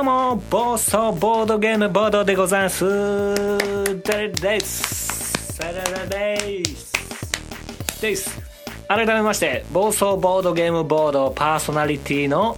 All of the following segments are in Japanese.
どうも暴走ボードゲームボードでございます。誰です。サララです。です。改めまして暴走ボードゲームボードパーソナリティの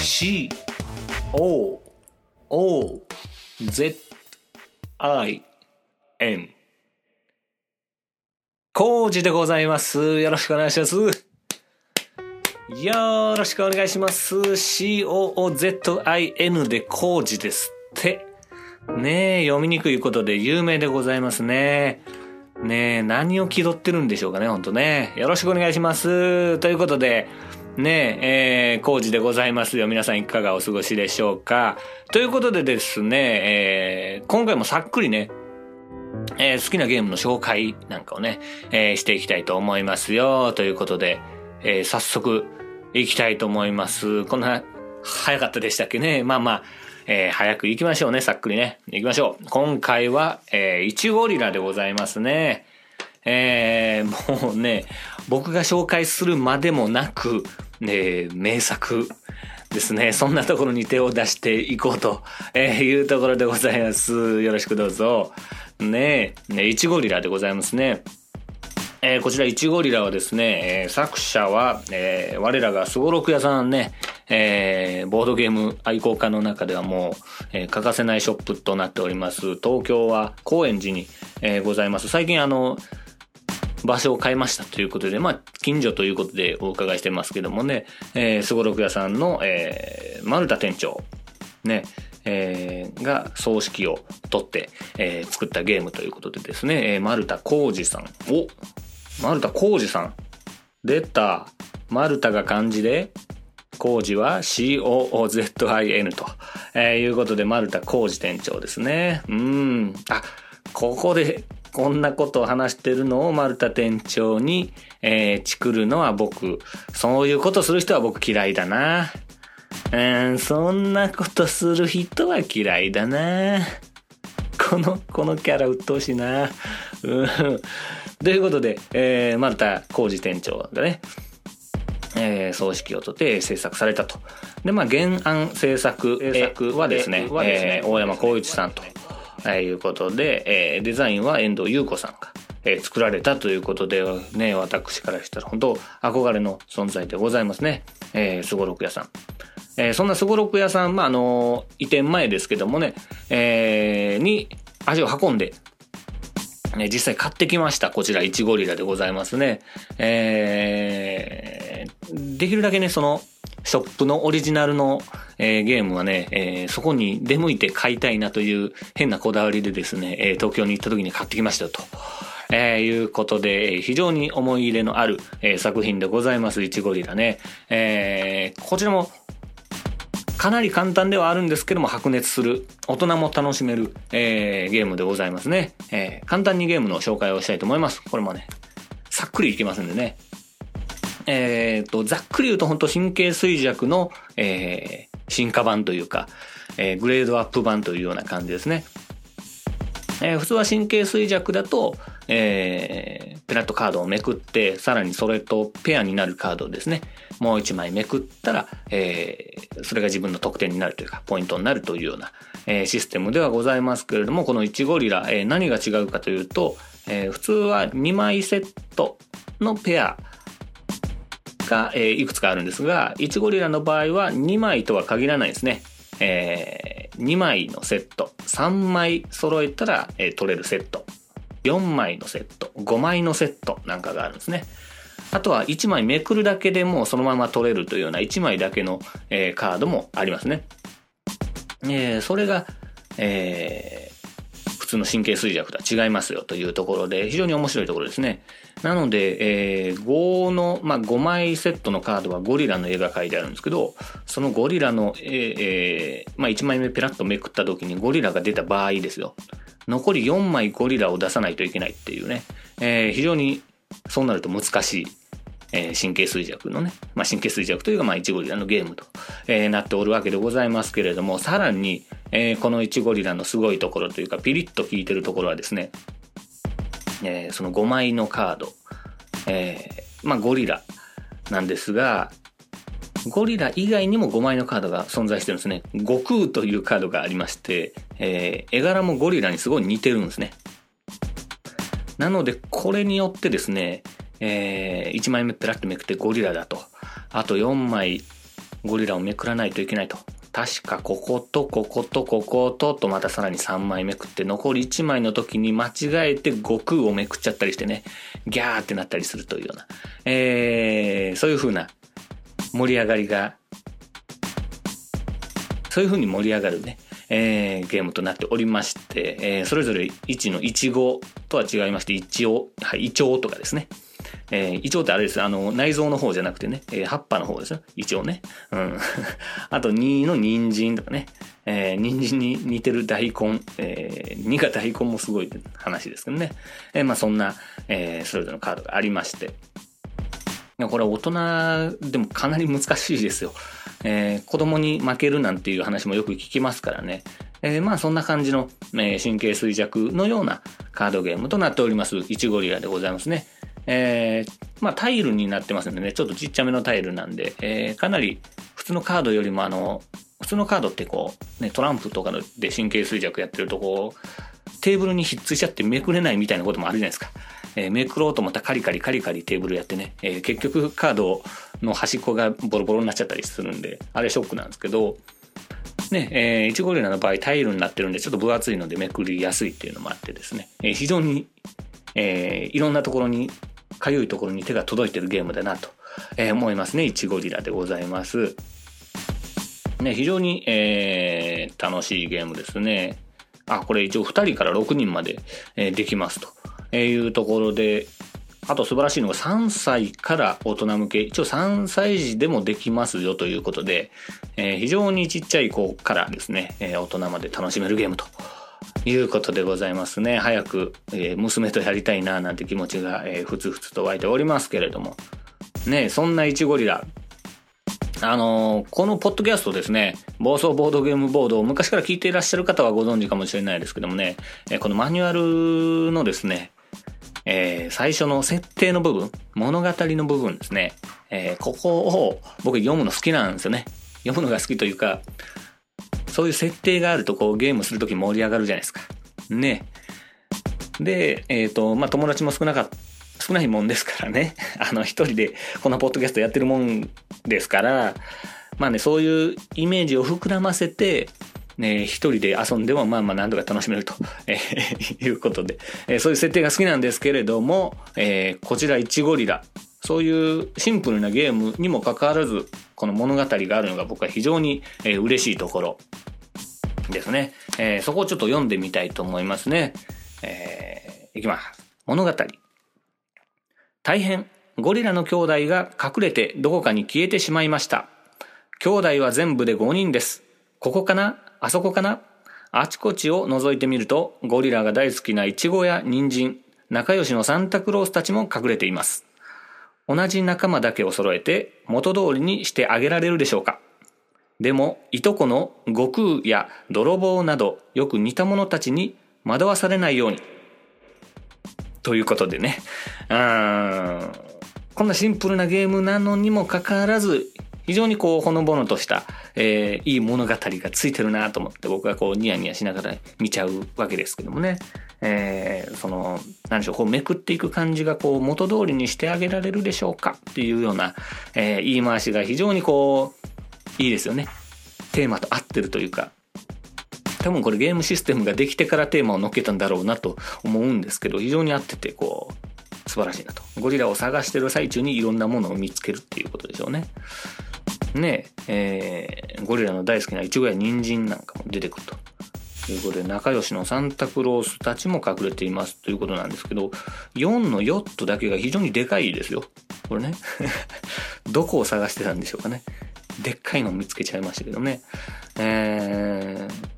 C O O Z I N コージでございます。よろしくお願いします。よろしくお願いします。COOZIN で工事ですって。ねえ、読みにくいことで有名でございますね。ねえ、何を気取ってるんでしょうかね、ほんとね。よろしくお願いします。ということで、ねえ、えー、工事でございますよ。皆さんいかがお過ごしでしょうか。ということでですね、えー、今回もさっくりね、えー好きなゲームの紹介なんかをね、えーしていきたいと思いますよ。ということで、えー早速行きたいと思います。こんな早かったでしたっけね？まあまあ、えー早く行きましょうね。さっくりね。行きましょう。今回は、えー、イチゴリラでございますね。えーもうね、僕が紹介するまでもなく、ね、名作ですね。そんなところに手を出していこうとえいうところでございます。よろしくどうぞ。ねえ、ね、イチゴリラでございますね。えーこちら、イチゴリラはですね、えー作者は、えー我らがすごろく屋さんね、えーボードゲーム愛好家の中ではもう、えー欠かせないショップとなっております。東京は高円寺に、えーございます。最近あの、場所を変えましたということで、まあ、近所ということでお伺いしてますけどもね、えー、すごろく屋さんの、えー、丸田店長、ね、えーが葬式を取って、えー作ったゲームということでですね、えー丸田浩二さん。お丸田浩二さん。出た。丸田が漢字で、浩二は COOZIN と、えーいうことで丸田浩二店長ですね。うん。あ、ここでこんなことを話してるのを丸田店長に、えー、チクるのは僕。そういうことする人は僕嫌いだな。うん、そんなことする人は嫌いだな。この、このキャラ鬱陶しいな。うん。ということで、えー、丸田浩二店長がね、えー、葬式をとって制作されたと。で、まあ、原案制作制作はですね、えー大山光一さんと、えーいうことで、えーデザインは遠藤優子さんが、えー作られたということで、ね、私からしたら本当憧れの存在でございますね。えー、すごろく屋さん。えーそんなすごろく屋さん、まあ、あの移転前ですけどもね、えーに足を運んで、ね、実際買ってきました。こちら、イチゴリラでございますね。えーできるだけね、その、ショップのオリジナルの、えーゲームはね、えーそこに出向いて買いたいなという変なこだわりでですね、えー東京に行った時に買ってきましたよと。えーいうことで、非常に思い入れのある、えー作品でございます、イチゴリラね。えーこちらもかなり簡単ではあるんですけども白熱する大人も楽しめる、えーゲームでございますね、えー簡単にゲームの紹介をしたいと思います。これもねさっくりいきますんでね。えーとざっくり言うと本当神経衰弱の、えー進化版というか、えーグレードアップ版というような感じですね。えー普通は神経衰弱だと、えーペラットカードをめくって、さらにそれとペアになるカードをですね、もう一枚めくったら、えーそれが自分の得点になるというか、ポイントになるというような、えーシステムではございますけれども、このイチゴリラ、えー何が違うかというと、えー普通は2枚セットのペアが、えーいくつかあるんですが、イチゴリラの場合は2枚とは限らないですね。えー2枚のセット、3枚揃えたら、えー取れるセット、4枚のセット、5枚のセットなんかがあるんですね。あとは1枚めくるだけでもそのまま取れるというような1枚だけの、えーカードもありますね。えーそれが、えー普通の神経衰弱とは違いますよというところで、非常に面白いところですね。なので、えー、5の、まあ、5枚セットのカードはゴリラの絵が描いてあるんですけど、そのゴリラの絵、えー、まあ、1枚目ペラッとめくった時にゴリラが出た場合ですよ。残り4枚ゴリラを出さないといけないっていうね、えー、非常にそうなると難しいえー、神経衰弱のね、まあ、神経衰弱というか、まあ、1ゴリラのゲームと、えー、なっておるわけでございますけれども、さらに、えー、この1ゴリラのすごいところというか、ピリッと効いてるところはですね、えー、その5枚のカード、えー、まあ、ゴリラなんですが、ゴリラ以外にも5枚のカードが存在してるんですね。悟空というカードがありまして、えー、絵柄もゴリラにすごい似てるんですね。なので、これによってですね、えー、1枚目ペラッとめくってゴリラだと。あと4枚ゴリラをめくらないといけないと。確かこことこことここととまたさらに3枚めくって残り1枚の時に間違えて悟空をめくっちゃったりしてね、ギャーってなったりするというような、えー、そういう風な盛り上がりが、そういう風に盛り上がるね、えー、ゲームとなっておりまして、えー、それぞれ1の1とは違いまして、一応、はい、イチョウとかですね。えー、イチョウってあれです。あの、内臓の方じゃなくてね、えー、葉っぱの方ですよ。イチョウね。うん。あと、2の人参とかね。えー、人参に似てる大根。えー、2が大根もすごい話ですけどね。えー、まあそんな、えー、それぞれのカードがありまして。これ大人でもかなり難しいですよ。えー、子供に負けるなんていう話もよく聞きますからね。えー、まあそんな感じの、えー、神経衰弱のようなカードゲームとなっております。イチゴリラでございますね。え、まあタイルになってますんでね、ちょっとちっちゃめのタイルなんで、え、かなり普通のカードよりもあの、普通のカードってこう、ね、トランプとかで神経衰弱やってるとこう、テーブルにひっついちゃってめくれないみたいなこともあるじゃないですか。えー、めくろうと思ったらカリカリカリカリテーブルやってね、えー、結局カードの端っこがボロボロになっちゃったりするんで、あれショックなんですけど、ね、えー、1ゴリラの場合タイルになってるんでちょっと分厚いのでめくりやすいっていうのもあってですね、えー、非常に、えー、いろんなところにかゆいところに手が届いてるゲームだなと、えー、思いますね。イチゴリラでございます。ね、非常に、えー、楽しいゲームですね。あ、これ一応2人から6人まで、え、できますというところで、あと素晴らしいのが3歳から大人向け、一応3歳児でもできますよということで、えー、非常にちっちゃい子からですね、えー、大人まで楽しめるゲームということでございますね。早く、えー、娘とやりたいななんて気持ちが、え、ふつふつと湧いておりますけれども。ねそんなイチゴリラ。あのー、このポッドキャストですね、暴走ボードゲームボードを昔から聞いていらっしゃる方はご存知かもしれないですけどもね、え、このマニュアルのですね、えー、最初の設定の部分、物語の部分ですね、えー、ここを僕読むの好きなんですよね。読むのが好きというか、そういう設定があるとこうゲームするとき盛り上がるじゃないですか。ね。で、えっ、ー、と、まあ、友達も少なかった。少ないもんですからね。あの、一人でこのポッドキャストやってるもんですから、まあね、そういうイメージを膨らませて、ね、一人で遊んでもまあまあ何度か楽しめると、えー、いうことで、えー、そういう設定が好きなんですけれども、えー、こちらイチゴリラ。そういうシンプルなゲームにもかかわらず、この物語があるのが僕は非常に、えー、嬉しいところですね。えー、そこをちょっと読んでみたいと思いますね。えー、いきます。物語。大変、ゴリラの兄弟が隠れてどこかに消えてしまいました。兄弟は全部で5人です。ここかな？あそこかな？あちこちを覗いてみると、ゴリラが大好きなイチゴや人参、仲良しのサンタクロースたちも隠れています。同じ仲間だけを揃えて元通りにしてあげられるでしょうかでも、いとこの悟空や泥棒などよく似た者たちに惑わされないように。ということでね。うん。こんなシンプルなゲームなのにもかかわらず、非常にこう、ほのぼのとした、えー、いい物語がついてるなと思って僕はこう、ニヤニヤしながら見ちゃうわけですけどもね。えー、その、何でしょう、こう、めくっていく感じがこう、元通りにしてあげられるでしょうかっていうような、えー、言い回しが非常にこう、いいですよね。テーマと合ってるというか。多分これゲームシステムができてからテーマを乗っけたんだろうなと思うんですけど、非常に合ってて、こう、素晴らしいなと。ゴリラを探してる最中にいろんなものを見つけるっていうことでしょうね。ねえ、えー、ゴリラの大好きなイチゴや人参なんかも出てくると。ということで仲良しのサンタクロースたちも隠れていますということなんですけど4のヨットだけが非常にでかいですよこれね どこを探してたんでしょうかねでっかいの見つけちゃいましたけどねえー、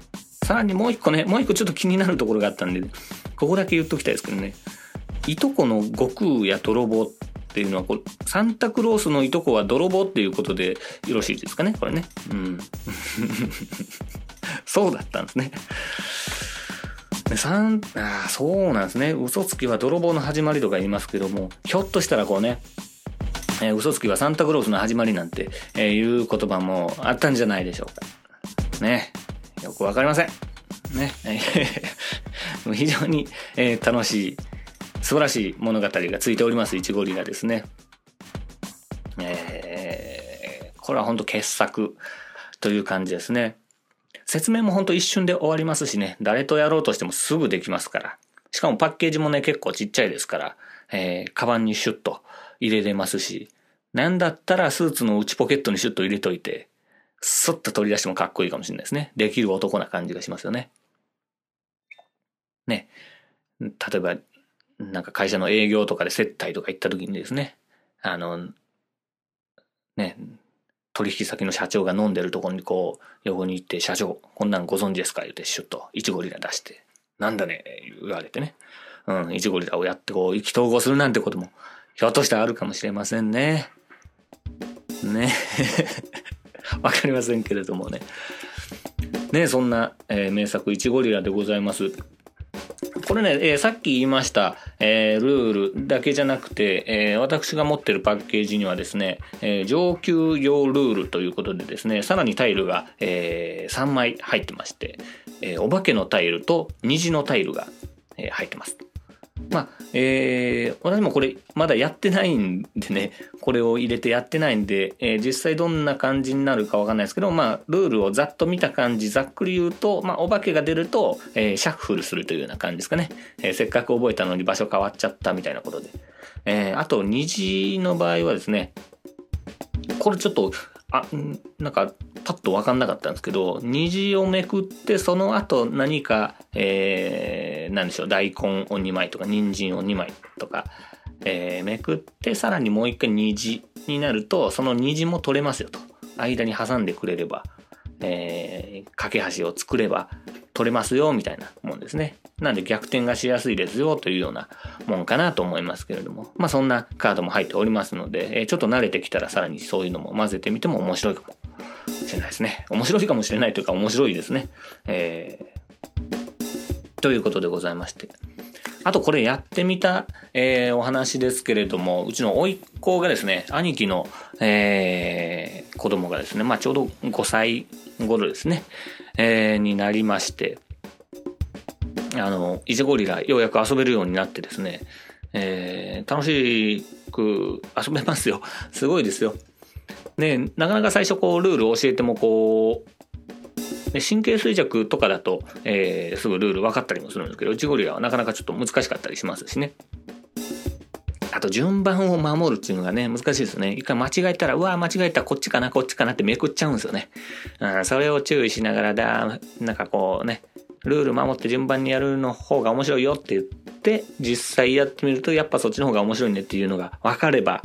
さらにもう一個ねもう一個ちょっと気になるところがあったんでここだけ言っときたいですけどね。いとこの悟空や泥棒っていうのはこうサンタクロースのいとこは泥棒っていうことでよろしいですかね？これね。うん。そうだったんですね。さんあそうなんですね。嘘つきは泥棒の始まりとか言いますけどもひょっとしたらこうねえー、嘘つきはサンタクロースの始まりなんて、えー、いう言葉もあったんじゃないでしょうか。ね。よくわかりません。ね。非常に、えー、楽しい、素晴らしい物語がついております、イチゴリラですね。えー、これは本当傑作という感じですね。説明も本当一瞬で終わりますしね、誰とやろうとしてもすぐできますから。しかもパッケージもね、結構ちっちゃいですから、えー、カバンにシュッと入れれますし、なんだったらスーツの内ポケットにシュッと入れといて、スッと取り出してもかっこいいかもしれないですね。できる男な感じがしますよね。ね。例えば、なんか会社の営業とかで接待とか行った時にですね、あの、ね、取引先の社長が飲んでるところにこう、横に行って、社長、こんなんご存知ですか？言って、シュッと、イチゴリラ出して、なんだね、言われてね。うん、イチゴリラをやってこう、意気投合するなんてことも、ひょっとしたらあるかもしれませんね。ね。わかりませんけれどもね。ね、そんな、えー、名作、イチゴリラでございます。これね、えー、さっき言いました、えー、ルールだけじゃなくて、えー、私が持ってるパッケージにはですね、え上級用ルールということでですね、さらにタイルが、え3枚入ってまして、えお化けのタイルと虹のタイルが、え入ってます。まあ、えー、私もこれまだやってないんでね、これを入れてやってないんで、えー、実際どんな感じになるかわかんないですけど、まあ、ルールをざっと見た感じ、ざっくり言うと、まあ、お化けが出ると、えー、シャッフルするというような感じですかね。えー、せっかく覚えたのに場所変わっちゃったみたいなことで。えー、あと、虹の場合はですね、これちょっと、あ、なんか、パッと分かんなかったんですけど、虹をめくってその後何か、えー、何でしょう、大根を2枚とか、人参を2枚とか、えー、めくってさらにもう一回虹になると、その虹も取れますよと。間に挟んでくれれば、えー、架け橋を作れば取れますよみたいなもんですね。なんで逆転がしやすいですよというようなもんかなと思いますけれども、まあそんなカードも入っておりますので、えー、ちょっと慣れてきたらさらにそういうのも混ぜてみても面白いかもしれないですね。面白いかもしれないというか面白いですね。えー、ということでございまして。あとこれやってみた、えー、お話ですけれども、うちの甥っ子がですね、兄貴の、えー、子供がですね、まあちょうど5歳頃ですね、えー、になりまして、あの、イジゴリラようやく遊べるようになってですね、えー、楽しく遊べますよ。すごいですよ。ね、なかなか最初こうルールを教えてもこう、ね、神経衰弱とかだと、えー、すぐルール分かったりもするんですけど、内ゴリラはなかなかちょっと難しかったりしますしね。あと順番を守るっていうのがね、難しいですね。一回間違えたら、うわ間違えたこっちかな、こっちかなってめくっちゃうんですよね。うん、それを注意しながらだ、なんかこうね、ルール守って順番にやるの方が面白いよって言って、実際やってみると、やっぱそっちの方が面白いねっていうのが分かれば、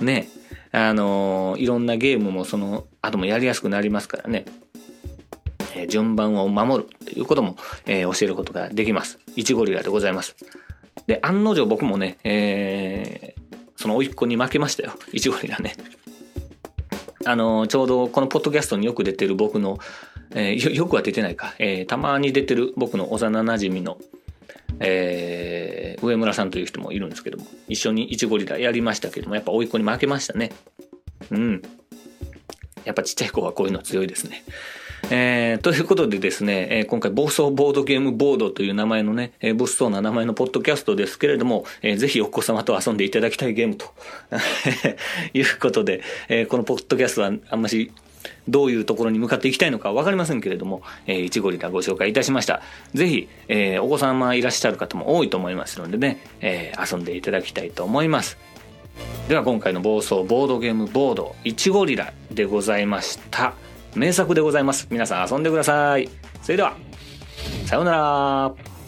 ね、あのいろんなゲームもその後もやりやすくなりますからね。えー、順番を守るということも、えー、教えることができます。1ゴリラでございます。で、案の定僕もね、えー、その甥っ子に負けましたよ。1ゴリラね。あのちょうどこのポッドキャストによく出てる僕の、えー、よくは出てないか、えー、たまに出てる僕の幼馴染の、えー、上村さんという人もいるんですけども、一緒にイチゴリラやりましたけども、やっぱ甥っ子に負けましたね。うん。やっぱちっちゃい子はこういうの強いですね。えー、ということでですね、えー、今回暴走ボードゲームボードという名前のね、えー、物騒な名前のポッドキャストですけれども、えー、ぜひお子様と遊んでいただきたいゲームと いうことで、えー、このポッドキャストはあんましどういうところに向かっていきたいのか分かりませんけれども、えー、いちごリラご紹介いたしました。ぜひ、えー、お子様いらっしゃる方も多いと思いますのでね、えー、遊んでいただきたいと思います。では今回の暴走ボードゲームボード、いちごリラでございました。名作でございます。皆さん遊んでください。それでは。さようなら。